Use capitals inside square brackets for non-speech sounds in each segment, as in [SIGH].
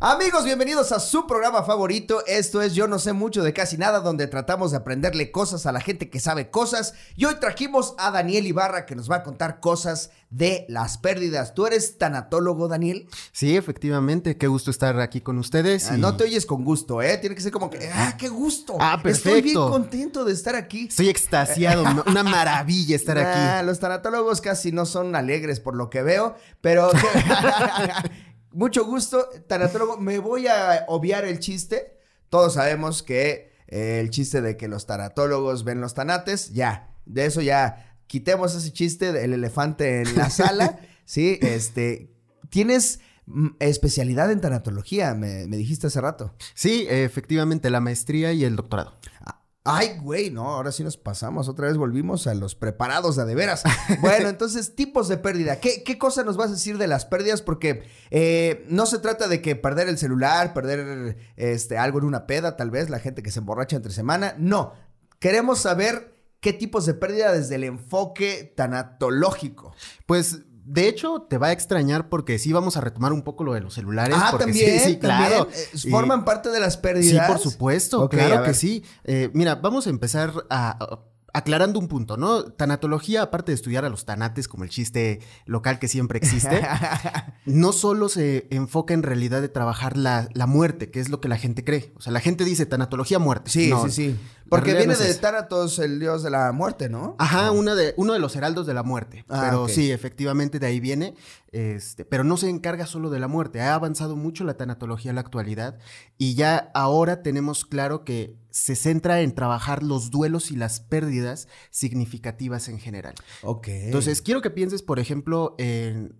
Amigos, bienvenidos a su programa favorito. Esto es Yo no sé mucho de casi nada, donde tratamos de aprenderle cosas a la gente que sabe cosas. Y hoy trajimos a Daniel Ibarra que nos va a contar cosas de las pérdidas. ¿Tú eres tanatólogo, Daniel? Sí, efectivamente. Qué gusto estar aquí con ustedes. Ah, no te oyes con gusto, ¿eh? Tiene que ser como que, ¡ah, qué gusto! Ah, perfecto. Estoy bien contento de estar aquí. Estoy extasiado. [LAUGHS] una maravilla estar aquí. los tanatólogos casi no son alegres por lo que veo, pero [LAUGHS] [LAUGHS] mucho gusto, tanatólogo. Me voy a obviar el chiste. Todos sabemos que eh, el chiste de que los tanatólogos ven los tanates, ya, de eso ya quitemos ese chiste del elefante en la sala, [LAUGHS] ¿sí? Este, tienes mm, especialidad en tanatología, me, me dijiste hace rato. Sí, efectivamente, la maestría y el doctorado. Ay, güey, no, ahora sí nos pasamos, otra vez volvimos a los preparados de a de veras. [LAUGHS] Bueno, entonces, tipos de pérdida. ¿Qué, qué cosa nos vas a decir de las pérdidas? Porque eh, no se trata de que perder el celular, perder este, algo en una peda, tal vez, la gente que se emborracha entre semana. No, queremos saber qué tipos de pérdida desde el enfoque tanatológico. Pues, de hecho, te va a extrañar porque sí vamos a retomar un poco lo de los celulares. Ah, porque también, sí, sí, claro. también, eh, Y- forman parte de las Sí, pérdidas. por supuesto, claro que sí. Eh, mira, vamos a empezar a, a- aclarando un punto, ¿no? Tanatología, aparte de estudiar a los tanates, como el chiste local que siempre existe, [LAUGHS] no solo se enfoca en realidad de trabajar la, la muerte, que es lo que la gente cree. O sea, la gente dice tanatología muerte. Sí, No, sí, sí. Porque viene no es de eso. Thanatos, el dios de la muerte, ¿no? Ajá, una de, uno de los heraldos de la muerte. Ah, pero sí, efectivamente de ahí viene. Este, pero no se encarga solo de la muerte. Ha avanzado mucho la tanatología en la actualidad. Y ya ahora tenemos claro que se centra en trabajar los duelos y las pérdidas significativas en general. Ok. Entonces, quiero que pienses, por ejemplo, en,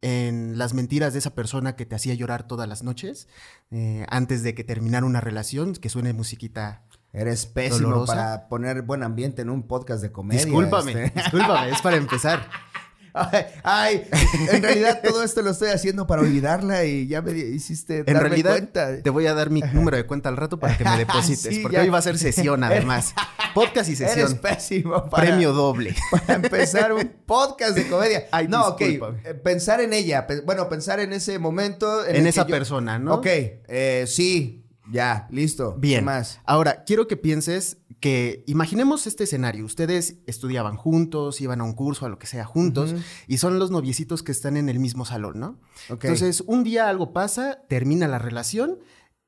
en las mentiras de esa persona que te hacía llorar todas las noches, eh, antes de que terminara una relación, que suene musiquita. Eres pésimo Dolorosa. para poner buen ambiente en un podcast de comedia. Discúlpame, este. discúlpame, es para empezar. [LAUGHS] Ay, ay, en realidad todo esto lo estoy haciendo para olvidarla y ya me hiciste En darme realidad, cuenta. te voy a dar mi número de cuenta al rato para que me [LAUGHS] deposites, Sí, porque ya. hoy va a ser sesión además. [LAUGHS] Podcast y Eres sesión. pésimo para, Premio doble. [LAUGHS] para empezar un podcast de comedia. Ay, no, ok. eh, Pensar en ella. bueno, pensar en ese momento. En esa yo- persona, ¿no? Ok, eh, sí, ya, listo. Bien. ¿Qué más? Ahora, quiero que pienses que imaginemos este escenario. Ustedes estudiaban juntos, iban a un curso, a lo que sea, juntos, y son los noviecitos que están en el mismo salón, ¿no? Entonces, un día algo pasa, termina la relación,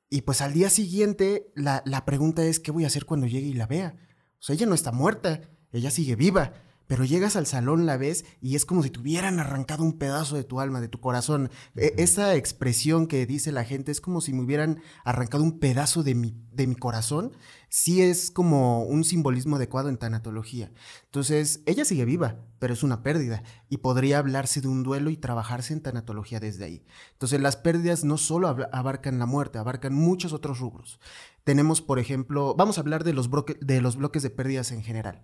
y pues al día siguiente la, la pregunta es, ¿qué voy a hacer cuando llegue y la vea? O sea, ella no está muerta, ella sigue viva. Pero llegas al salón, la ves y es como si te hubieran arrancado un pedazo de tu alma, de tu corazón. E- esa expresión que dice la gente es como si me hubieran arrancado un pedazo de mi, de mi corazón. Sí es como un simbolismo adecuado en tanatología. Entonces, ella sigue viva, pero es una pérdida y podría hablarse de un duelo y trabajarse en tanatología desde ahí. Entonces, las pérdidas no solo ab- abarcan la muerte, abarcan muchos otros rubros. Tenemos, por ejemplo, vamos a hablar de los, bloque- de los bloques de pérdidas en general.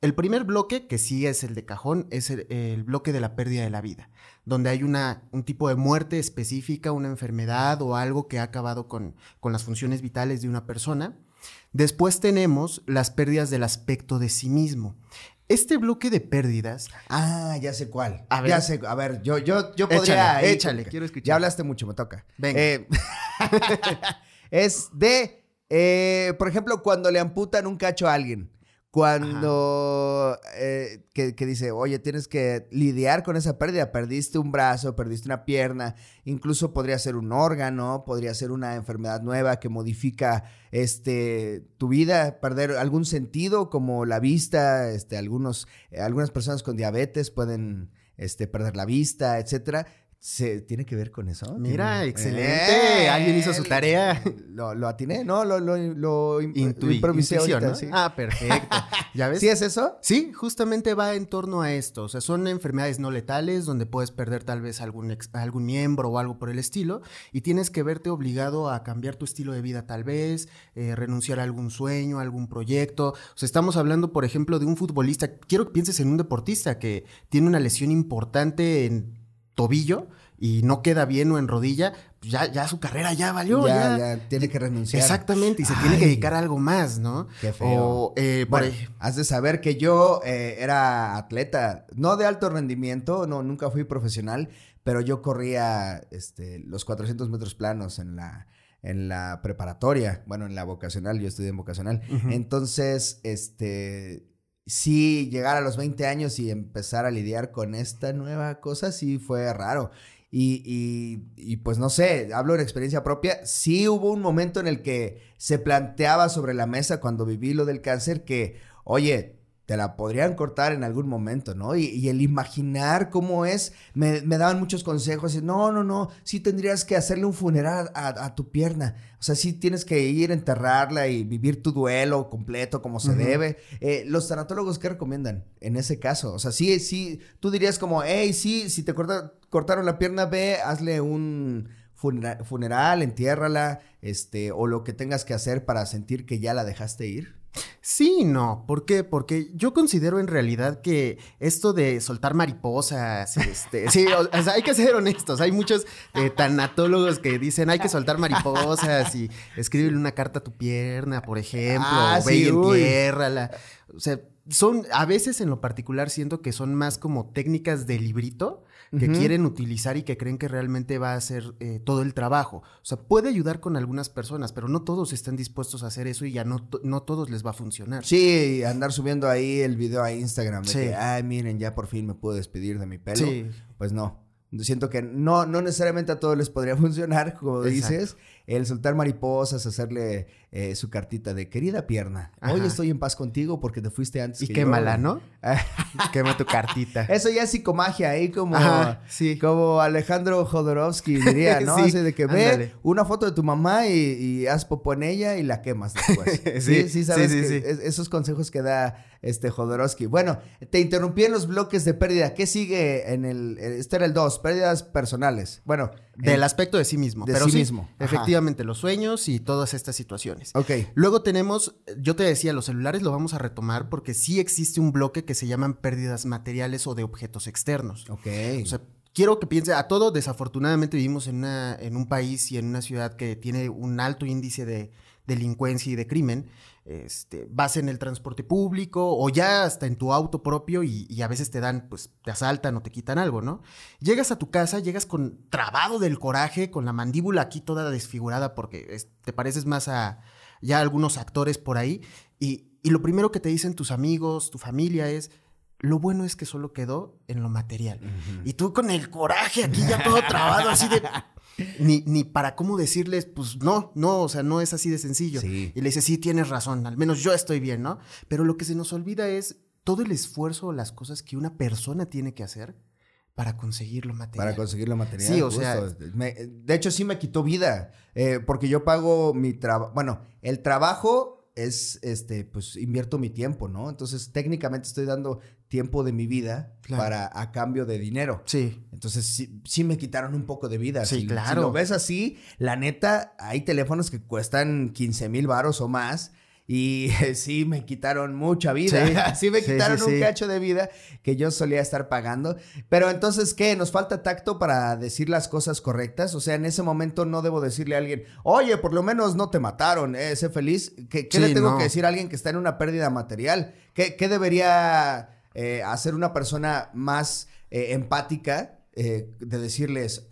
El primer bloque, que sí es el de cajón, es el, el bloque de la pérdida de la vida, donde hay una, un tipo de muerte específica, una enfermedad o algo que ha acabado con, con las funciones vitales de una persona. Después tenemos las pérdidas del aspecto de sí mismo. Este bloque de pérdidas Ah, ya sé cuál. A ver. Ya sé, a ver, yo, yo, yo podría. Échale, échale, quiero escuchar. Ya hablaste mucho, me toca. Venga. Eh, [LAUGHS] es de, eh, por ejemplo, cuando le amputan un cacho a alguien. Cuando eh, que, dice, oye, tienes que lidiar con esa pérdida, perdiste un brazo, perdiste una pierna, incluso podría ser un órgano, podría ser una enfermedad nueva que modifica este tu vida, perder algún sentido como la vista, este algunos algunas personas con diabetes pueden este perder la vista, etcétera se tiene que ver con eso. Mira, Tiene- excelente. ¡Eh! Alguien hizo su tarea. Lo, lo atiné, no, lo, lo, lo improvisé ahorita, ¿no? sí. Ah, perfecto. [LAUGHS] ¿Ya ves? ¿Sí es eso? Sí, justamente va en torno a esto. O sea, son enfermedades no letales donde puedes perder tal vez algún, ex- algún miembro o algo por el estilo y tienes que verte obligado a cambiar tu estilo de vida tal vez, eh, renunciar a algún sueño, a algún proyecto. O sea, estamos hablando, por ejemplo, de un futbolista. Quiero que pienses en un deportista que tiene una lesión importante en tobillo y no queda bien o en rodilla, pues ya, ya su carrera ya valió. ya, ya. ya tiene que renunciar. Exactamente, y se tiene que dedicar a algo más, ¿no? Qué feo. O, eh, Bueno, has de saber que yo eh, era atleta, no de alto rendimiento, no, nunca fui profesional, pero yo corría este, los 400 metros planos en la, en la preparatoria, bueno, en la vocacional, yo estudié en vocacional. Entonces, este, sí, llegar a los 20 años y empezar a lidiar con esta nueva cosa, sí fue raro. Y, y- y, pues no sé, hablo de experiencia propia. Sí hubo un momento en el que se planteaba sobre la mesa cuando viví lo del cáncer que, oye, te la podrían cortar en algún momento, ¿no? Y, y el imaginar cómo es, me, me daban muchos consejos. y, no, no, no, sí tendrías que hacerle un funeral a, a tu pierna. O sea, sí tienes que ir a enterrarla y vivir tu duelo completo como se debe. Eh, los tanatólogos, ¿qué recomiendan en ese caso? O sea, sí, sí, tú dirías como, hey, sí, si te corta- cortaron la pierna, ve, hazle un funera- funeral, entiérrala, este, o lo que tengas que hacer para sentir que ya la dejaste ir. Sí, no. ¿Por qué? Porque yo considero en realidad que esto de soltar mariposas, este, sí, o, o sea, hay que ser honestos. Hay muchos eh, tanatólogos que dicen hay que soltar mariposas y escríbele una carta a tu pierna, por ejemplo, Ah, o ve sí, y entiérrala. O sea, son, a veces en lo particular siento que son más como técnicas de librito que quieren utilizar y que creen que realmente va a hacer eh, todo el trabajo. O sea, puede ayudar con algunas personas, pero no todos están dispuestos a hacer eso y ya no, no todos les va a funcionar. Sí, andar subiendo ahí el video a Instagram de Sí. que, ay, miren, ya por fin me puedo despedir de mi pelo. Sí. Pues no. Siento que no, no necesariamente a todos les podría [LAUGHS] funcionar, como Exacto. dices, el soltar mariposas, hacerle eh, su cartita de querida pierna. Hoy estoy en paz contigo porque te fuiste antes. Y que quémala, yo". ¿no? [LAUGHS] Quema tu cartita. Eso ya es psicomagia, ahí como, Ajá, sí. como Alejandro Jodorowsky diría, ¿no? [LAUGHS] Sí, Así de que ve ándale. una foto de tu mamá y, y haz popó en ella y la quemas después. sí, Sí, sí, sabes que esos consejos que da este Jodorowsky. Bueno, te interrumpí en los bloques de pérdida. ¿Qué sigue en el, este era el 2, pérdidas personales? Bueno, Del aspecto de sí mismo. de pero sí sí, mismo. Ajá. Efectivamente, los sueños y todas estas situaciones. Ok. Luego tenemos, yo te decía, los celulares lo vamos a retomar porque sí existe un bloque que se llaman pérdidas materiales o de objetos externos. Ok. O sea, quiero que piense a todo, desafortunadamente vivimos en, una, en un país y en una ciudad que tiene un alto índice de delincuencia y de crimen. Este, vas en el transporte público o ya hasta en tu auto propio y, y a veces te dan, pues te asaltan o te quitan algo, ¿no? Llegas a tu casa, llegas con trabado del coraje, con la mandíbula aquí toda desfigurada porque es- te pareces más a ya algunos actores por ahí y, y lo primero que te dicen tus amigos, tu familia es, lo bueno es que solo quedó en lo material. Y tú con el coraje aquí ya todo trabado, así de... Ni, ni para cómo decirles, pues no, no, o sea, no es así de sencillo. Sí. Y le dices, sí, tienes razón, al menos yo estoy bien, ¿no? Pero lo que se nos olvida es todo el esfuerzo o las cosas que una persona tiene que hacer para conseguir lo material. Para conseguir lo material. Sí, o sea-. Me- de hecho, sí me quitó vida. eh, porque yo pago mi trabajo. Bueno, el trabajo es, este, pues invierto mi tiempo, ¿no? Entonces, técnicamente estoy dando tiempo de mi vida Claro. para a cambio de dinero. Sí, Entonces, sí, sí me quitaron un poco de vida. Sí, Si- claro. Si lo ves así, la neta, hay teléfonos que cuestan 15 mil varos o más. Y [LAUGHS] sí me quitaron mucha vida. Sí, [LAUGHS] Sí, me quitaron sí, un cacho de vida que yo solía estar pagando. Pero entonces, ¿qué? ¿Nos falta tacto para decir las cosas correctas? O sea, en ese momento no debo decirle a alguien, oye, por lo menos no te mataron, eh, sé feliz. ¿Qué, le tengo no. que decir a alguien que está en una pérdida material? ¿Qué, qué debería eh, hacer una persona más eh, empática eh, de decirles,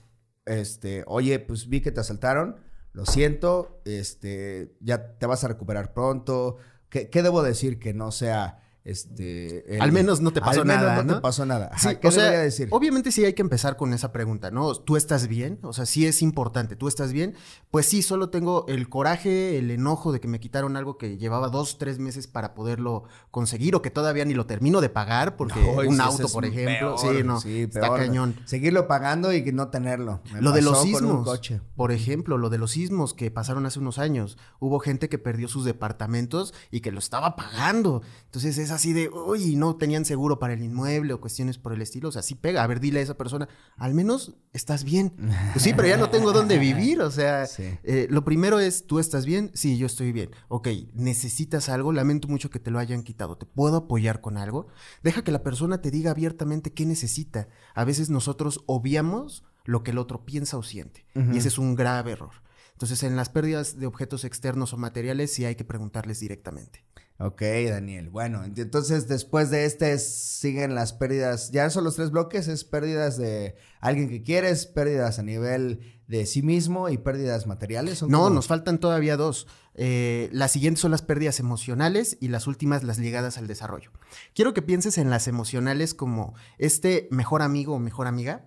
este, oye, pues vi que te asaltaron, lo siento, este, ya te vas a recuperar pronto, ¿Qué, qué debo decir que no sea este, el- Al menos no te pasó al menos nada, no, ¿no? te pasó nada. Ajá, Sí, ¿Qué o sea, debería decir? obviamente sí hay que empezar con esa pregunta, ¿no? ¿Tú estás bien? O sea, sí es importante, ¿tú estás bien? Pues sí, solo tengo el coraje, el enojo de que me quitaron algo que llevaba dos, tres meses para poderlo conseguir o que todavía ni lo termino de pagar porque No, un auto, por ejemplo, peor, sí, no, sí, está cañón. Seguirlo pagando y que no tenerlo. Me Lo de los sismos, coche. por ejemplo, lo de los sismos que pasaron hace unos años. Hubo gente que perdió sus departamentos y que lo estaba pagando. Entonces es así de, uy, no tenían seguro para el inmueble o cuestiones por el estilo. O sea, sí pega. A ver, dile a esa persona, al menos estás bien. Pues sí, pero ya no tengo dónde vivir. O sea, Sí. eh, lo primero es, ¿tú estás bien? Sí, yo estoy bien. Ok, ¿necesitas algo? Lamento mucho que te lo hayan quitado. ¿Te puedo apoyar con algo? Deja que la persona te diga abiertamente qué necesita. A veces nosotros obviamos lo que el otro piensa o siente. Y ese es un grave error. Entonces, en las pérdidas de objetos externos o materiales, sí hay que preguntarles directamente. Ok, Daniel. Bueno, ent- entonces después de este siguen las pérdidas. Ya son los tres bloques, es pérdidas de alguien que quieres, pérdidas a nivel de sí mismo y pérdidas materiales. ¿Son No, como- nos faltan todavía dos. Eh, las siguientes son las pérdidas emocionales y las últimas las ligadas al desarrollo. Quiero que pienses en las emocionales como este mejor amigo o mejor amiga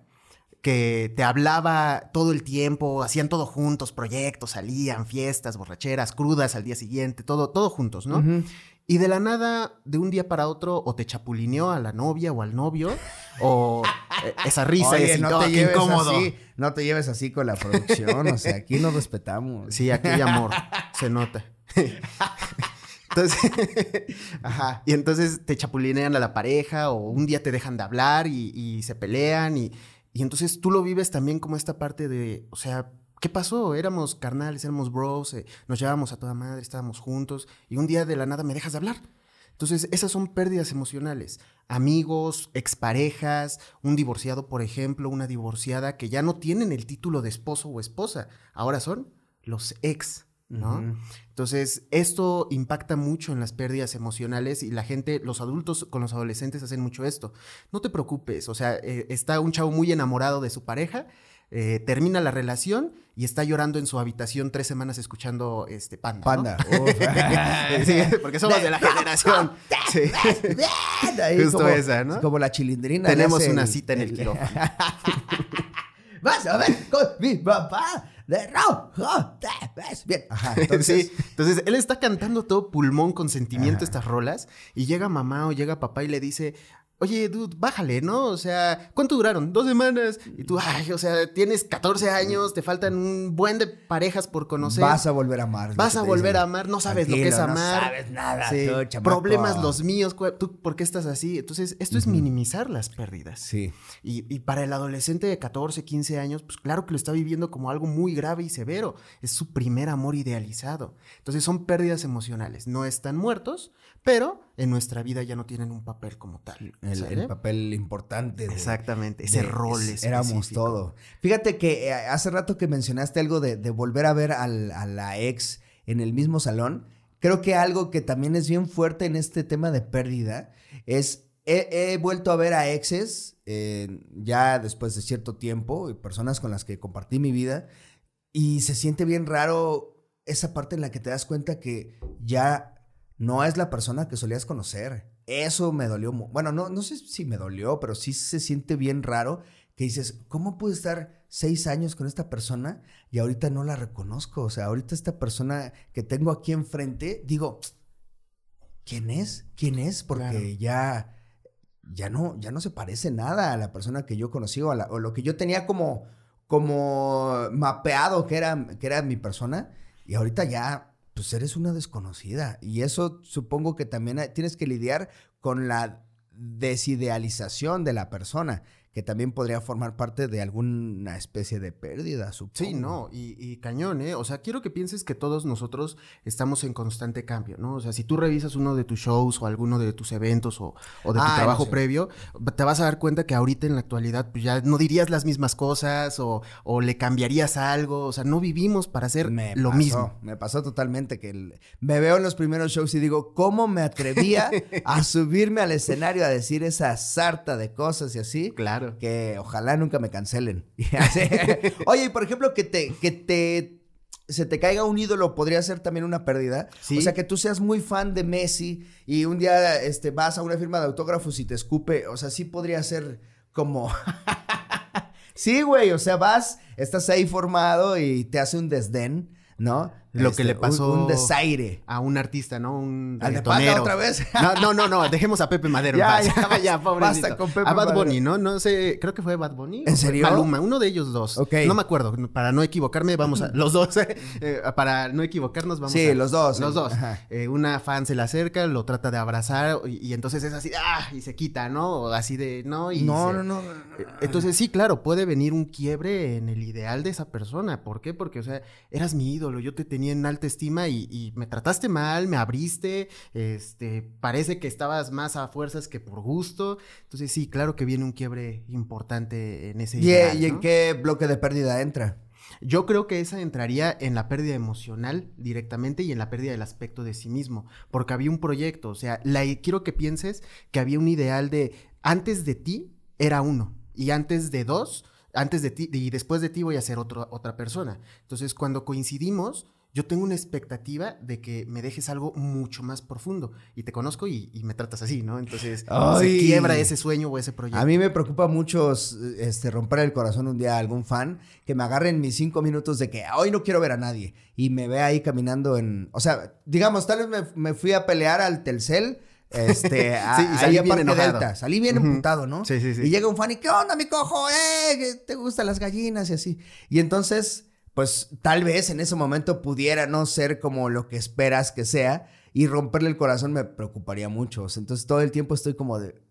que te hablaba todo el tiempo, hacían todo juntos, proyectos, salían, fiestas, borracheras, crudas al día siguiente, todo, todo juntos, ¿no? Y de la nada, de un día para otro, o te chapulineó a la novia o al novio, o eh, esa risa y así, no te lleves incómodo. así, no te lleves así con la producción, o sea, aquí nos respetamos. Sí, aquí hay amor, se nota. [LAUGHS] Entonces, ajá, y entonces te chapulinean a la pareja o un día te dejan de hablar y, y se pelean y, y entonces tú lo vives también como esta parte de, o sea, ¿qué pasó? Éramos carnales, éramos bros, eh, nos llevábamos a toda madre, estábamos juntos y un día de la nada me dejas de hablar. Entonces, esas son pérdidas emocionales. Amigos, exparejas, un divorciado, por ejemplo, una divorciada que ya no tienen el título de esposo o esposa, ahora son los ex, Entonces, esto impacta mucho en las pérdidas emocionales y la gente, los adultos con los adolescentes hacen mucho esto. No te preocupes, o sea, eh, está un chavo muy enamorado de su pareja, eh, termina la relación y está llorando en su habitación tres semanas escuchando este Panda. Panda. [LAUGHS] Sí, porque somos de la generación. Sí. Justo como, esa, ¿no? Como la chilindrina. Tenemos una cita en el quirófano. [LAUGHS] Vas a ver con mi papá de rojo. te ves Bien. Ajá. [LAUGHS] Entonces, sí, entonces él está cantando todo pulmón con sentimiento Ajá. estas rolas y llega mamá o llega papá y le dice, oye, dude, bájale, ¿no? O sea, ¿cuánto duraron? Dos semanas. Y tú, ay, o sea, tienes 14 años, te faltan un buen de parejas por conocer. vas a volver a amar. Vas a volver a amar, no sabes lo que es amar. No sabes nada. Sí, tú. Problemas los míos, ¿tú por qué estás así? Entonces, esto es minimizar las pérdidas. Sí. Y, y para el adolescente de 14, 15 años, pues claro que lo está viviendo como algo muy grave y severo. Es su primer amor idealizado. Entonces son pérdidas emocionales. No están muertos, pero en nuestra vida ya no tienen un papel como tal. El, papel importante. de- Exactamente, ese de- rol es- Éramos todo. Fíjate que eh, hace rato que mencionaste algo de, de volver a ver al- a la ex en el mismo salón. Creo que algo que también es bien fuerte en este tema de pérdida es. He, he vuelto a ver a exes eh, ya después de cierto tiempo, y personas con las que compartí mi vida, y se siente bien raro esa parte en la que te das cuenta que ya no es la persona que solías conocer. Eso me dolió. Bueno, no, no sé si me dolió, pero sí se siente bien raro que dices, ¿cómo pude estar seis años con esta persona y ahorita no la reconozco? O sea, ahorita esta persona que tengo aquí enfrente, digo, ¿quién es? ¿Quién es? Porque Claro. ya, ya no, ya no se parece nada a la persona que yo conocí o, a la- o lo que yo tenía como, como mapeado que era, que era mi persona. Y ahorita ya, pues eres una desconocida. Y eso supongo que también tienes que lidiar con la desidealización de la persona, que también podría formar parte de alguna especie de pérdida, supongo. Sí, no, y, y cañón, ¿eh? O sea, quiero que pienses que todos nosotros estamos en constante cambio, ¿no? O sea, si tú revisas uno de tus shows o alguno de tus eventos o, o de tu Ah, no trabajo sé. previo, te vas a dar cuenta que ahorita en la actualidad pues ya no dirías las mismas cosas o, o le cambiarías algo, o sea, no vivimos para hacer Me lo pasó, mismo. Me pasó totalmente que el- me veo en los primeros shows y digo, ¿cómo me atrevía [LAUGHS] a subirme al escenario a decir esa sarta de cosas y así? Claro. Que ojalá nunca me cancelen. [LAUGHS] Oye, y por ejemplo, que te, que te se te caiga un ídolo podría ser también una pérdida. Sí. O sea, que tú seas muy fan de Messi y un día este, vas a una firma de autógrafos y te escupe. O sea, sí podría ser como. [LAUGHS] sí, güey. O sea, vas, estás ahí formado y te hace un desdén, ¿no? Lo Este, que le un- pasó Un, desaire. a un artista, ¿no? Un ¿Al de. Pata otra vez? No, no, no, no, dejemos a Pepe Madero. en Ya, paz. ya, ya, [LAUGHS] basta con Pepe A Bad Madero. Bunny, ¿no? No sé, creo que fue Bad Bunny. ¿En serio? Maluma, uno de ellos dos. Ok. No me acuerdo, para no equivocarme, vamos a... [LAUGHS] Los dos, [LAUGHS] eh, para no equivocarnos, vamos Sí, a... los dos. Los dos. Ajá. Eh, una fan se le acerca, lo trata de abrazar y, y entonces es así, ¡ah! Y se quita, ¿no? O así de, ¿no? Y No, se- no, no, no, no. Eh, Entonces sí, claro, puede venir un quiebre en el ideal de esa persona. ¿Por qué? Porque, o sea, eras mi ídolo, yo te tenía en alta estima y, y me trataste mal, me abriste, este, parece que estabas más a fuerzas que por gusto. Entonces sí, claro que viene un quiebre importante en ese ¿Y, ideal. y en ¿no? qué bloque de pérdida entra? Yo creo que esa entraría en la pérdida emocional directamente y en la pérdida del aspecto de sí mismo, porque había un proyecto, o sea, la, quiero que pienses que había un ideal de antes de ti era uno y antes de dos, antes de ti y después de ti voy a ser otro, otra persona. Entonces, cuando coincidimos, yo tengo una expectativa de que me dejes algo mucho más profundo y te conozco y, y me tratas así, ¿no? Entonces, Ay. se quiebra ese sueño o ese proyecto. A mí me preocupa mucho este, romper el corazón un día a algún fan que me agarre en mis cinco minutos de que hoy no quiero ver a nadie y me ve ahí caminando en. O sea, digamos, tal vez me, me fui a pelear al Telcel. Este, a, [LAUGHS] Sí, y salí bien enojado. Delta. Salí bien emputado, ¿no? Sí, sí, sí. Y llega un fan y, ¿qué onda, mi cojo? ¡Eh! ¿Te gustan las gallinas? Y así. Y entonces, pues tal vez en ese momento pudiera no ser como lo que esperas que sea y romperle el corazón me preocuparía mucho. Entonces todo el tiempo estoy como de,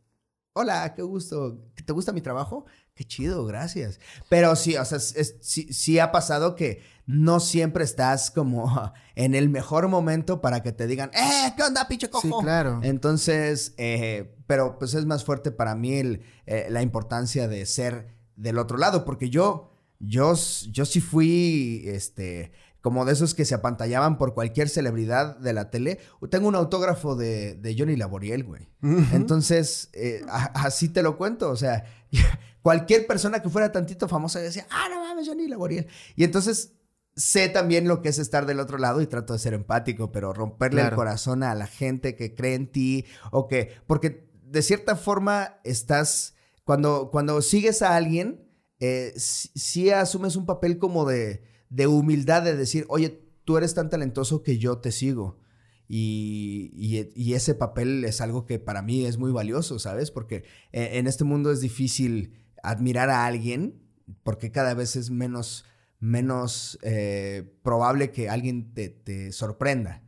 hola, qué gusto, ¿te gusta mi trabajo? Qué chido, gracias. Pero sí, o sea, es- es- sí, sí ha pasado que no siempre estás como [LAUGHS] en el mejor momento para que te digan, ¡eh! ¿Qué onda, pinche cojo? Sí, claro. Entonces, eh, pero pues es más fuerte para mí el, eh, la importancia de ser del otro lado, porque yo, yo, yo sí fui, este, como de esos que se apantallaban por cualquier celebridad de la tele. Tengo un autógrafo de, de Johnny Laboriel, güey. Entonces, eh, a- así te lo cuento, o sea, [LAUGHS] cualquier persona que fuera tantito famosa decía, ah, no mames, Johnny Laboriel. Y entonces sé también lo que es estar del otro lado y trato de ser empático, pero romperle el corazón a la gente que cree en ti o que, porque de cierta forma estás, cuando, cuando sigues a alguien, eh, sí, sí asumes un papel como de, de humildad, de decir, oye, tú eres tan talentoso que yo te sigo. Y, y- y ese papel es algo que para mí es muy valioso, ¿sabes? Porque eh, en este mundo es difícil admirar a alguien porque cada vez es menos, menos eh, probable que alguien te, te sorprenda.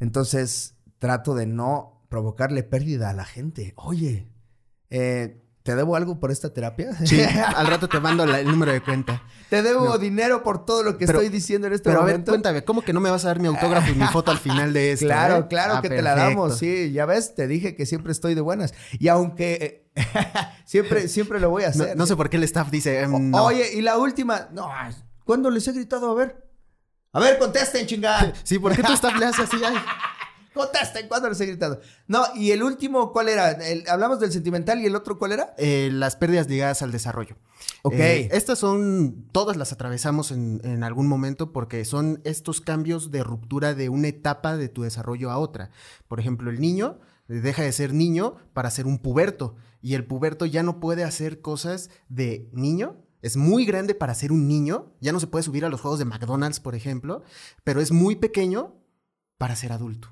Entonces trato de no provocarle pérdida a la gente. Oye, eh, ¿te debo algo por esta terapia? Sí, [LAUGHS] al rato te mando la- el número de cuenta. ¿Te debo No. dinero por todo lo que Pero- estoy diciendo en este Pero a ver, momento? cuéntame, ¿cómo que no me vas a dar mi autógrafo y mi foto al final de esto? Claro, eh? claro Ah, que te la damos, sí, ya ves, te dije que siempre estoy de buenas. Y aunque eh, [LAUGHS] siempre, siempre lo voy a hacer. no sé por qué el staff dice, no. Oye, y la última, no, ¿cuándo les he gritado? A ver. A ver, contesten, chingada. Sí, ¿por qué tu staff le hace así? Ay, Contesten, ¿cuándo les he gritado? No, y el último, ¿cuál era? El- hablamos del sentimental y el otro, ¿cuál era? eh, las pérdidas ligadas al desarrollo. Ok. Eh, estas son, todas las atravesamos en, en algún momento porque son estos cambios de ruptura de una etapa de tu desarrollo a otra. Por ejemplo, el niño deja de ser niño para ser un puberto y el puberto ya no puede hacer cosas de niño. Es muy grande para ser un niño, ya no se puede subir a los juegos de McDonald's, por ejemplo, pero es muy pequeño para ser adulto.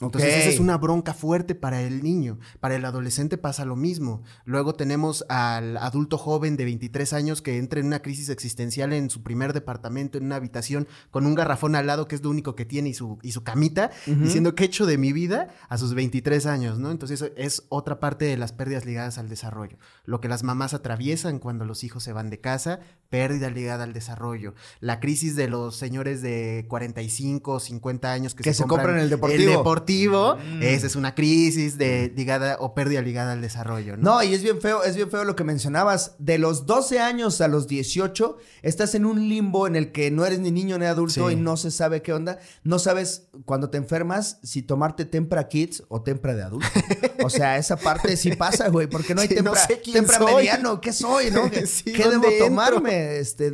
Entonces, esa es una bronca fuerte para el niño. Para el adolescente pasa lo mismo. Luego tenemos al adulto joven de 23 años que entra en una crisis existencial en su primer departamento, en una habitación, con un garrafón al lado que es lo único que tiene y su, y su camita, diciendo qué he hecho de mi vida a sus 23 años, ¿no? Entonces, eso es otra parte de las pérdidas ligadas al desarrollo. Lo que las mamás atraviesan cuando los hijos se van de casa, pérdida ligada al desarrollo. La crisis de los señores de 45, 50 años que, Que se compran el deportivo. El deportivo motivo, esa es una crisis de ligada o pérdida ligada al desarrollo, ¿no? No, y es bien feo, es bien feo lo que mencionabas. De los 12 años a los 18, estás en un limbo en el que no eres ni niño ni adulto Sí. y no se sabe qué onda. No sabes cuando te enfermas si tomarte Tempra Kids o Tempra de adulto. O sea, esa parte sí pasa, güey, porque no hay Sí, no Tempra, sé tempra soy. mediano. ¿Qué soy, no? ¿Qué, [LAUGHS] Sí, qué debo tomarme? Este,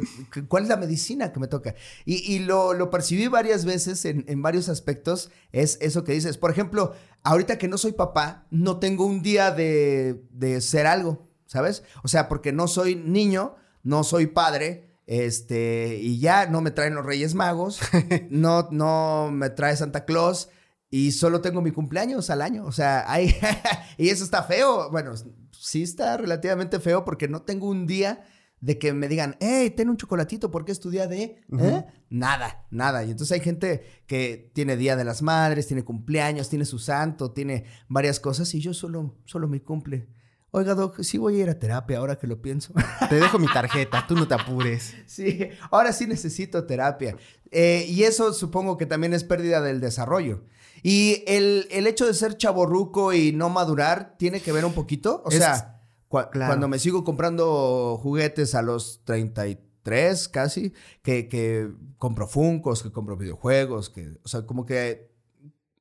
¿Cuál es la medicina que me toca? Y, y lo, lo percibí varias veces en, en varios aspectos. Es eso que dices. Por ejemplo, ahorita que no soy papá, no tengo un día de, de ser algo, ¿sabes? O sea, porque no soy niño, no soy padre. Este, y ya no me traen los Reyes Magos, [LAUGHS] no, no me trae Santa Claus, y solo tengo mi cumpleaños al año. O sea, hay, [LAUGHS] y eso está feo. Bueno, sí está relativamente feo porque no tengo un día de que me digan, hey, ten un chocolatito porque es tu día de... ¿eh? Nada, nada. Y entonces hay gente que tiene Día de las Madres, tiene cumpleaños, tiene su santo, tiene varias cosas y yo solo, solo mi cumple. Oiga, Doc, sí voy a ir a terapia ahora que lo pienso. [LAUGHS] Te dejo mi tarjeta, tú no te apures. Sí, ahora sí necesito terapia. Eh, y eso supongo que también es pérdida del desarrollo. Y el, el hecho de ser chaborruco y no madurar tiene que ver un poquito. O Es- sea, claro. cuando me sigo comprando juguetes a los 33 casi, que, que compro Funcos, que compro videojuegos, que, o sea, como que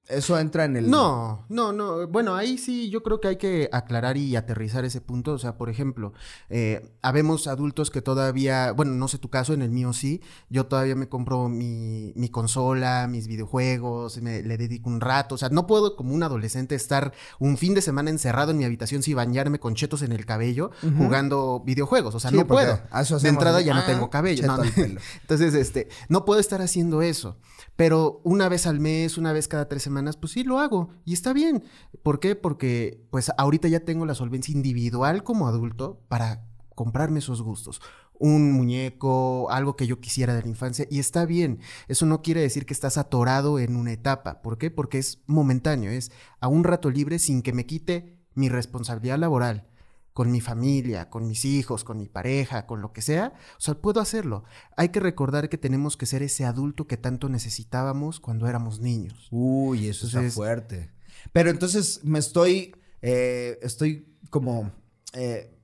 eso entra en el... No, no, no. Bueno, ahí sí yo creo que hay que aclarar y aterrizar ese punto. O sea, por ejemplo, eh, habemos adultos que todavía, bueno, no sé tu caso, en el mío sí, yo todavía me compro mi, mi consola, mis videojuegos, me, le dedico un rato. O sea, no puedo como un adolescente estar un fin de semana encerrado en mi habitación sin bañarme con chetos en el cabello jugando videojuegos. O sea, Sí, no puedo. De entrada ya no Ah, tengo cabello. no. [LAUGHS] Entonces, este, no puedo estar haciendo eso. Pero una vez al mes, una vez cada tres semanas, pues sí lo hago. Y está bien. ¿Por qué? Porque pues ahorita ya tengo la solvencia individual como adulto para comprarme esos gustos. Un muñeco, algo que yo quisiera de la infancia. Y está bien. Eso no quiere decir que estás atorado en una etapa. ¿Por qué? Porque es momentáneo. Es a un rato libre sin que me quite mi responsabilidad laboral con mi familia, con mis hijos, con mi pareja, con lo que sea, o sea, puedo hacerlo. Hay que recordar que tenemos que ser ese adulto que tanto necesitábamos cuando éramos niños. Uy, eso Entonces- está fuerte. Pero entonces me estoy, eh, estoy como eh,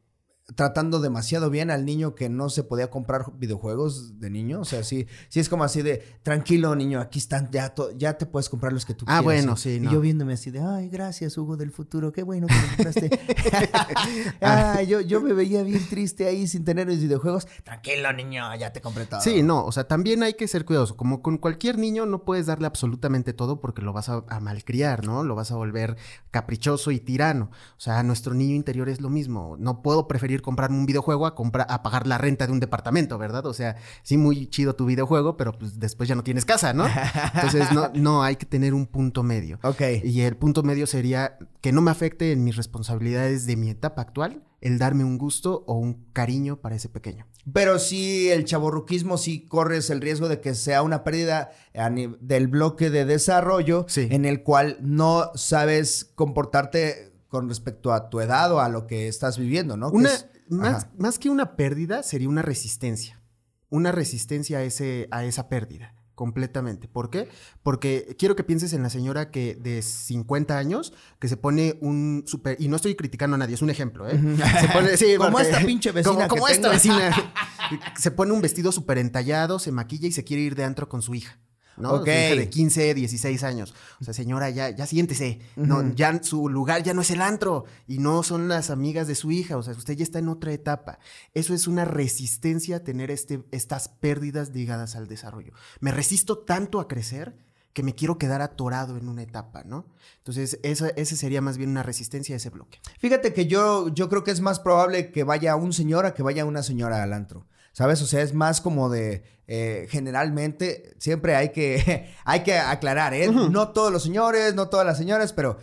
tratando demasiado bien al niño que no se podía comprar videojuegos de niño. O sea, sí, sí es como así de, tranquilo niño, aquí están, ya, ya te puedes comprar los que tú Ah, quieras. bueno, Y- sí, Y no. yo viéndome así de, ay, gracias Hugo del futuro, qué bueno que me compraste. [LAUGHS] [LAUGHS] ay, yo, yo me veía bien triste ahí sin tener los videojuegos. Tranquilo niño, ya te compré todo. Sí, no, o sea, también hay que ser cuidadoso. Como con cualquier niño no puedes darle absolutamente todo porque lo vas a, a malcriar, ¿no? Lo vas a volver caprichoso y tirano. O sea, nuestro niño interior es lo mismo. No puedo preferir comprarme un videojuego a, comprar, a pagar la renta de un departamento, ¿verdad? O sea, sí, muy chido tu videojuego, pero pues después ya no tienes casa, ¿no? Entonces, no, [LAUGHS] no, hay que tener un punto medio. Ok. Y el punto medio sería que no me afecte en mis responsabilidades de mi etapa actual el darme un gusto o un cariño para ese pequeño. Pero sí, el chaborruquismo sí corres el riesgo de que sea una pérdida del bloque de desarrollo Sí. en el cual no sabes comportarte con respecto a tu edad o a lo que estás viviendo, ¿no? Que Una, es- más, que una pérdida, sería una resistencia. Una resistencia a, ese, a esa pérdida. Completamente. ¿Por qué? Porque quiero que pienses en la señora que de 50 años que se pone un super. Y no estoy criticando a nadie, es un ejemplo, ¿eh? Se pone, sí, [LAUGHS] Como porque- esta pinche vecina Como, esta vecina. [LAUGHS] se pone un vestido súper entallado, se maquilla y se quiere ir de antro con su hija. ¿No? Ok. Su hija de 15, 16 años. O sea, señora, ya, ya siéntese. No, ya su lugar ya no es el antro y no son las amigas de su hija. O sea, usted ya está en otra etapa. Eso es una resistencia a tener este, estas pérdidas ligadas al desarrollo. Me resisto tanto a crecer que me quiero quedar atorado en una etapa, ¿no? Entonces, esa, ese sería más bien una resistencia a ese bloque. Fíjate que yo, yo creo que es más probable que vaya un señor a que vaya una señora al antro. ¿Sabes? O sea, es más como de. eh, generalmente, siempre hay que, [LAUGHS] hay que aclarar, ¿eh? No todos los señores, no todas las señoras, pero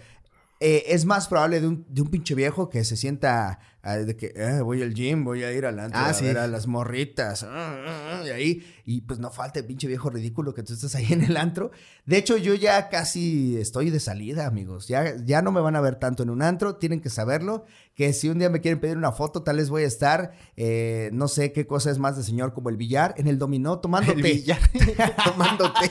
eh, es más probable de un, de un pinche viejo que se sienta ah, de que eh, voy al gym, voy a ir al antro Ah, a sí. ver a las morritas. ah, ah, ah, y ahí, y pues no falta el pinche viejo ridículo que tú estás ahí [LAUGHS] en el antro. De hecho, yo ya casi estoy de salida, amigos. Ya, ya no me van a ver tanto en un antro, tienen que saberlo. Que si un día me quieren pedir una foto, tal vez voy a estar, eh, no sé qué cosa es más de señor, como el billar, en el dominó [LAUGHS] El té. billar, [LAUGHS] tomando té.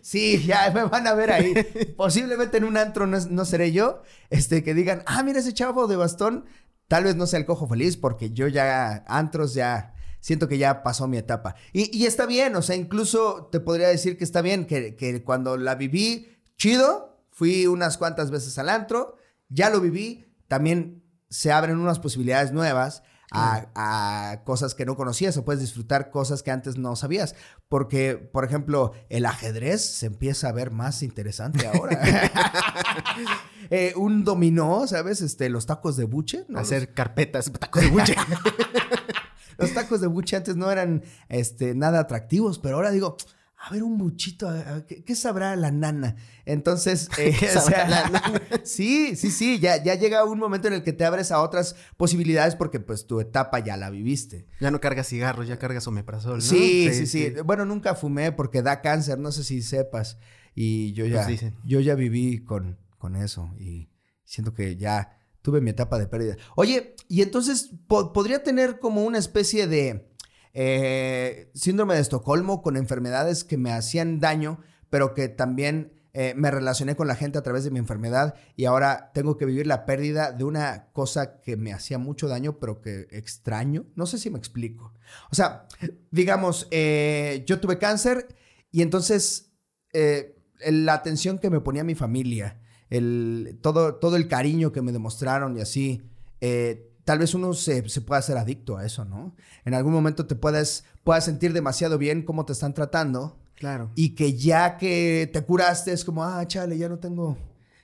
Sí, ya me van a ver ahí. Posiblemente en un antro no, no seré yo. Este, que digan, ah, mira ese chavo de bastón. Tal vez no sea el cojo feliz, porque yo ya, antros ya, siento que ya pasó mi etapa. Y, y está bien, o sea, incluso te podría decir que está bien, que, que cuando la viví, chido, fui unas cuantas veces al antro, ya lo viví, también se abren unas posibilidades nuevas a, a cosas que no conocías o puedes disfrutar cosas que antes no sabías. Porque, por ejemplo, el ajedrez se empieza a ver más interesante ahora. [LAUGHS] Eh, un dominó, ¿sabes? Este, los tacos de buche. ¿no? Hacer carpetas, tacos de buche. [LAUGHS] Los tacos de buche antes no eran este, nada atractivos, pero ahora digo, a ver, un buchito, a- a- ¿qué, qué sabrá la nana? Entonces, [LAUGHS] eh, ¿Qué o sabrá sea, la nana? [LAUGHS] sí, sí, sí, ya, ya llega un momento en el que te abres a otras posibilidades porque pues tu etapa ya la viviste. Ya no cargas cigarros, ya cargas omeprazol, ¿no? Sí, sí, sí, Bueno, nunca fumé porque da cáncer, no sé si sepas. Y yo ya, Pues dicen. yo ya viví con, con eso y siento que ya tuve mi etapa de pérdida. Oye, y entonces po- podría tener como una especie de eh, síndrome de Estocolmo con enfermedades que me hacían daño, pero que también eh, me relacioné con la gente a través de mi enfermedad y ahora tengo que vivir la pérdida de una cosa que me hacía mucho daño, pero que extraño. No sé si me explico. O sea, digamos, eh, yo tuve cáncer y entonces eh, la atención que me ponía mi familia, el, todo, todo el cariño que me demostraron y así, tal vez uno se, se pueda hacer adicto a eso, ¿no? En algún momento te puedas, puedas sentir demasiado bien cómo te están tratando Claro. y que ya que te curaste es como, ah, chale, ya no tengo,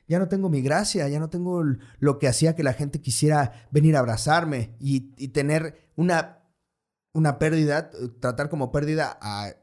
ya no tengo mi gracia, ya no tengo lo que hacía que la gente quisiera venir a abrazarme y, y tener una, una pérdida, tratar como pérdida a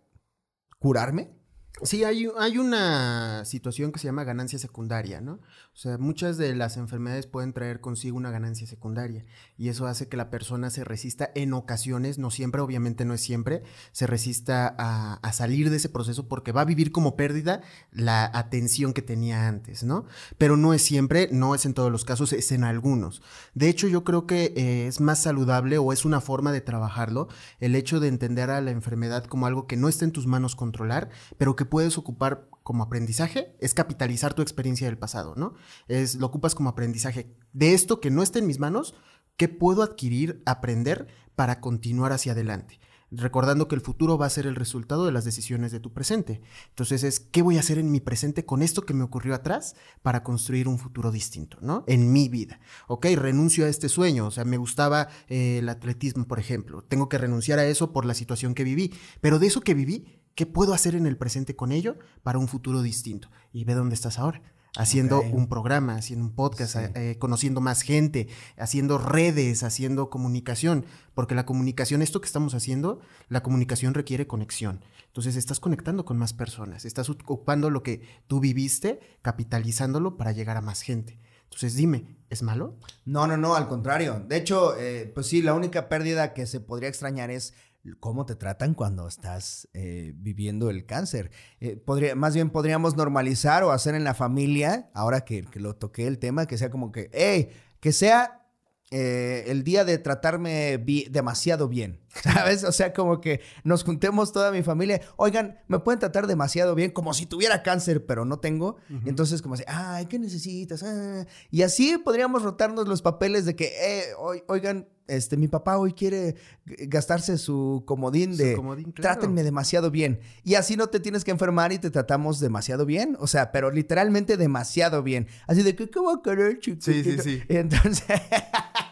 curarme. Sí, hay, una situación que se llama ganancia secundaria, ¿no? O sea, muchas de las enfermedades pueden traer consigo una ganancia secundaria y eso hace que la persona se resista en ocasiones, no siempre, obviamente no es siempre, se resista a, a salir de ese proceso porque va a vivir como pérdida la atención que tenía antes, ¿no? Pero no es siempre, no es en todos los casos, es en algunos. De hecho, yo creo que eh, es más saludable o es una forma de trabajarlo el hecho de entender a la enfermedad como algo que no está en tus manos controlar, pero que puedes ocupar como aprendizaje, es capitalizar tu experiencia del pasado, ¿no? Es lo ocupas como aprendizaje de esto que no está en mis manos, ¿qué puedo adquirir, aprender para continuar hacia adelante? Recordando que el futuro va a ser el resultado de las decisiones de tu presente. Entonces es, ¿qué voy a hacer en mi presente con esto que me ocurrió atrás para construir un futuro distinto, ¿no? En mi vida. Ok, renuncio a este sueño. O sea, me gustaba eh, el atletismo, por ejemplo. Tengo que renunciar a eso por la situación que viví. Pero de eso que viví, ¿qué puedo hacer en el presente con ello para un futuro distinto? Y ve dónde estás ahora. Haciendo Ok. un programa, haciendo un podcast, Sí. eh, conociendo más gente, haciendo redes, haciendo comunicación. Porque la comunicación, esto que estamos haciendo, la comunicación requiere conexión. Entonces estás conectando con más personas, estás ocupando lo que tú viviste, capitalizándolo para llegar a más gente. Entonces dime, ¿es malo? No, no, no, al contrario. De hecho, eh, pues sí, la única pérdida que se podría extrañar es cómo te tratan cuando estás eh, viviendo el cáncer. Eh, podría, más bien podríamos normalizar o hacer en la familia, ahora que, lo toqué el tema, que sea como que, hey, que sea eh, el día de tratarme demasiado bien, ¿sabes? O sea, como que nos juntemos toda mi familia, oigan, me pueden tratar demasiado bien, como si tuviera cáncer, pero no tengo. Y entonces, como así, ay, ¿qué necesitas? Ah. Y así podríamos rotarnos los papeles de que, eh, oi- oigan, este, mi papá hoy quiere gastarse su comodín Su de comodín, claro. trátenme demasiado bien. Y así no te tienes que enfermar y te tratamos demasiado bien. O sea, pero literalmente demasiado bien. Así de que, ¿qué voy a querer, chiquito? Sí, sí, sí. Y entonces... [LAUGHS]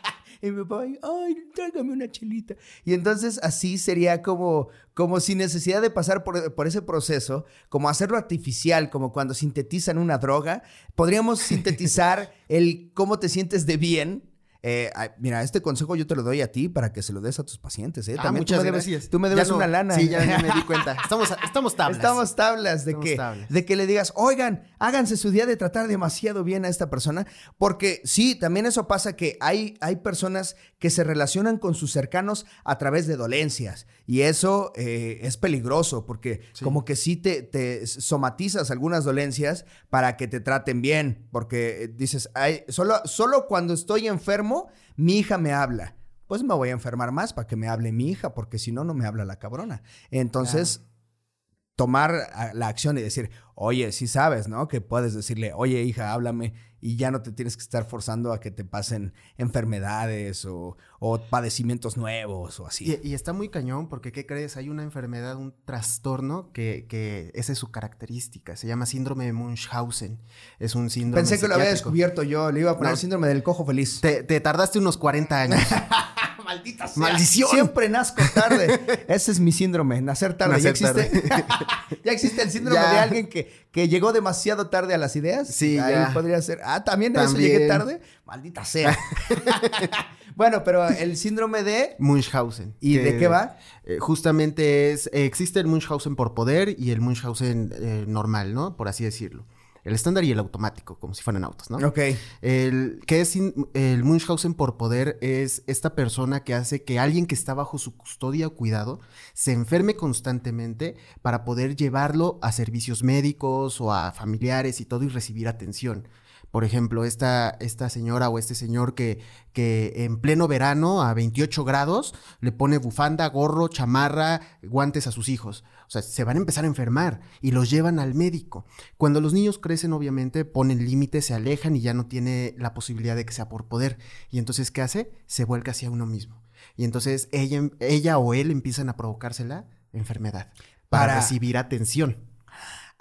Y mi papá, ay, tráigame una chelita. Y entonces así sería como, como sin necesidad de pasar por, por ese proceso, como hacerlo artificial, como cuando sintetizan una droga, podríamos sintetizar [LAUGHS] el cómo te sientes de bien eh, mira, este consejo yo te lo doy a ti para que se lo des a tus pacientes, ¿eh? Ah, También muchas tú me debes, gracias. tú me debes no- una lana. Sí, ya, ya me di cuenta. Estamos, estamos tablas. Estamos tablas de Estamos que, tablas. de que le digas, oigan, háganse su día de tratar demasiado bien a esta persona, porque sí, también eso pasa que hay, hay personas que se relacionan con sus cercanos a través de dolencias y eso eh, es peligroso porque Sí. como que sí te, te somatizas algunas dolencias para que te traten bien, porque eh, dices, "Ay, solo, solo cuando estoy enfermo, mi hija me habla. Pues me voy a enfermar más para que me hable mi hija, porque si no, no me habla la cabrona. Entonces, tomar ah, la acción y decir, oye, sí sabes, ¿no? Que puedes decirle, oye, hija, háblame y ya no te tienes que estar forzando a que te pasen enfermedades o, o padecimientos nuevos o así. Y, y está muy cañón porque, ¿qué crees? Hay una enfermedad, un trastorno que, que esa es su característica. Se llama síndrome de Munchausen. Es un síndrome Pensé que lo había descubierto yo, le iba a poner No. síndrome del cojo feliz. Te, te tardaste unos 40 años. [LAUGHS] Maldita sea. ¡Maldición! Siempre nazco tarde. [LAUGHS] Ese es mi síndrome, nacer tarde. Nacer ¿Ya existe? [LAUGHS] ¿Ya existe el síndrome Ya. de alguien que, que llegó demasiado tarde a las ideas? Sí, Ahí ya. podría ser. Ah, ¿también, a eso También. llegué tarde? Maldita sea. [LAUGHS] bueno, pero el síndrome de... Munchausen. ¿Y que, de qué va? eh, justamente es, existe el Munchausen por poder y el Munchausen eh, normal, ¿no? Por así decirlo. El estándar y el automático, como si fueran autos, ¿no? Ok. El que es in- el Munchausen por poder es esta persona que hace que alguien que está bajo su custodia o cuidado se enferme constantemente para poder llevarlo a servicios médicos o a familiares y todo y recibir atención. Por ejemplo, esta, esta señora o este señor que, que en pleno verano a 28 grados le pone bufanda, gorro, chamarra, guantes a sus hijos. O sea, se van a empezar a enfermar y los llevan al médico. Cuando los niños crecen, obviamente, ponen límites, se alejan y ya no tiene la posibilidad de que sea por poder. Y entonces, ¿qué hace? Se vuelca hacia uno mismo. Y entonces ella, ella o él empiezan a provocarse la enfermedad para, Para- recibir atención.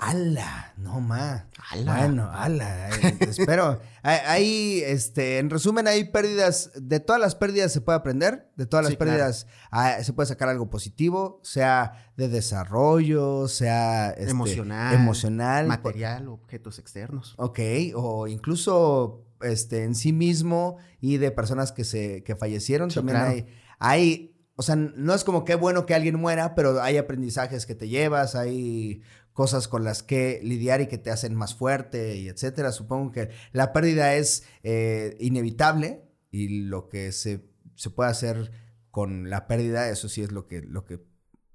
¡Ala! No más. ¡Ala! Bueno, ala. eh, espero. [LAUGHS] Hay, hay, este, en resumen, hay pérdidas. De todas las pérdidas se puede aprender. De todas las Sí, claro. pérdidas ah, se puede sacar algo positivo, sea de desarrollo, sea este, emocional, emocional, material, objetos externos. Ok, o incluso este, en sí mismo y de personas que se que fallecieron. Sí, También claro. hay, hay, o sea, no es como que bueno que alguien muera, pero hay aprendizajes que te llevas, hay cosas con las que lidiar y que te hacen más fuerte y etcétera. Supongo que la pérdida es eh, inevitable y lo que se, se puede hacer con la pérdida, eso sí es lo que, lo que,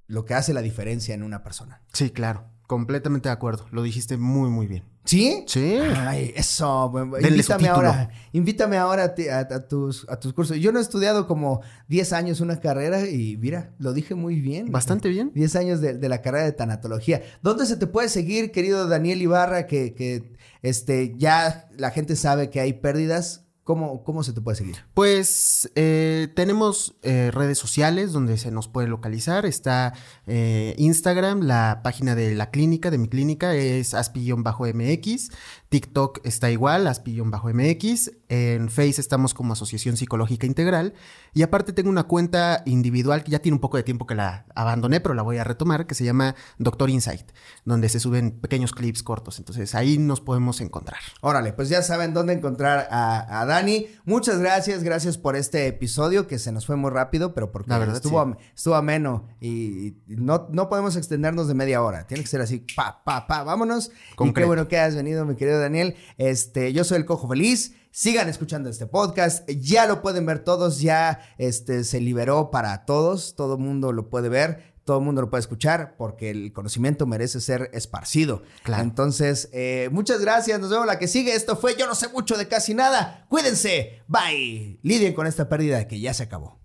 lo que hace la diferencia en una persona. Sí, claro. Completamente de acuerdo. Lo dijiste muy, muy bien. ¿Sí? Sí. Ay, eso. Denle Invítame ahora. Invítame ahora a- a tus, a tus cursos. Yo no he estudiado como 10 años una carrera y mira, lo dije muy bien. Bastante bien. 10 años de, de la carrera de tanatología. ¿Dónde se te puede seguir, querido Daniel Ibarra, que, que este, ya la gente sabe que hay pérdidas? ¿Cómo, cómo se te puede seguir? Pues eh, tenemos eh, redes sociales donde se nos puede localizar. Está eh, Instagram, la página de la clínica, de mi clínica, es aspi-mx. TikTok está igual, aspi-mx. En Face estamos como Asociación Psicológica Integral. Y aparte tengo una cuenta individual que ya tiene un poco de tiempo que la abandoné, pero la voy a retomar, que se llama Doctor Insight, donde se suben pequeños clips cortos. Entonces ahí nos podemos encontrar. Órale, pues ya saben dónde encontrar a, a Dani. Muchas gracias, gracias por este episodio que se nos fue muy rápido, pero porque La verdad, estuvo, sí. estuvo ameno y, no, no podemos extendernos de media hora. Tiene que ser así, pa, pa, pa, vámonos. Y qué bueno que has venido, mi querido Daniel. Este, yo soy el Cojo Feliz. Sigan escuchando este podcast. Ya lo pueden ver todos, ya este, se liberó para todos. Todo el mundo lo puede ver. Todo el mundo lo puede escuchar porque el conocimiento merece ser esparcido. Claro. Entonces, eh, muchas gracias. Nos vemos la que sigue. Esto fue Yo no sé mucho de casi nada. Cuídense. Bye. Lidien con esta pérdida que ya se acabó.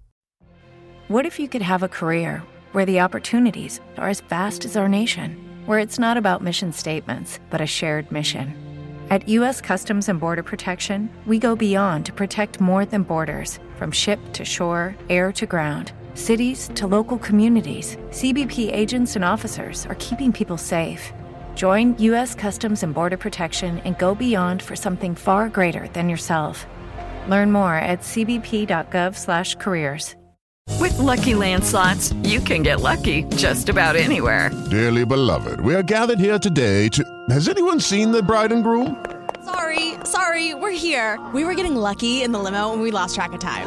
What if you could have a career where the opportunities are as vast as our nation, where it's not about mission statements, but a shared mission? At U.S. Customs and Border Protection, we go beyond to protect more than borders from ship to shore, air to ground, cities to local communities. CBP agents and officers are keeping people safe. Join U.S. Customs and Border Protection and go beyond for something far greater than yourself. Learn more at cbp.gov/careers. With Lucky Land slots, you can get lucky just about anywhere. Dearly beloved, we are gathered here today to. Has anyone seen the bride and groom? Sorry, sorry, we're here. We were getting lucky in the limo and we lost track of time.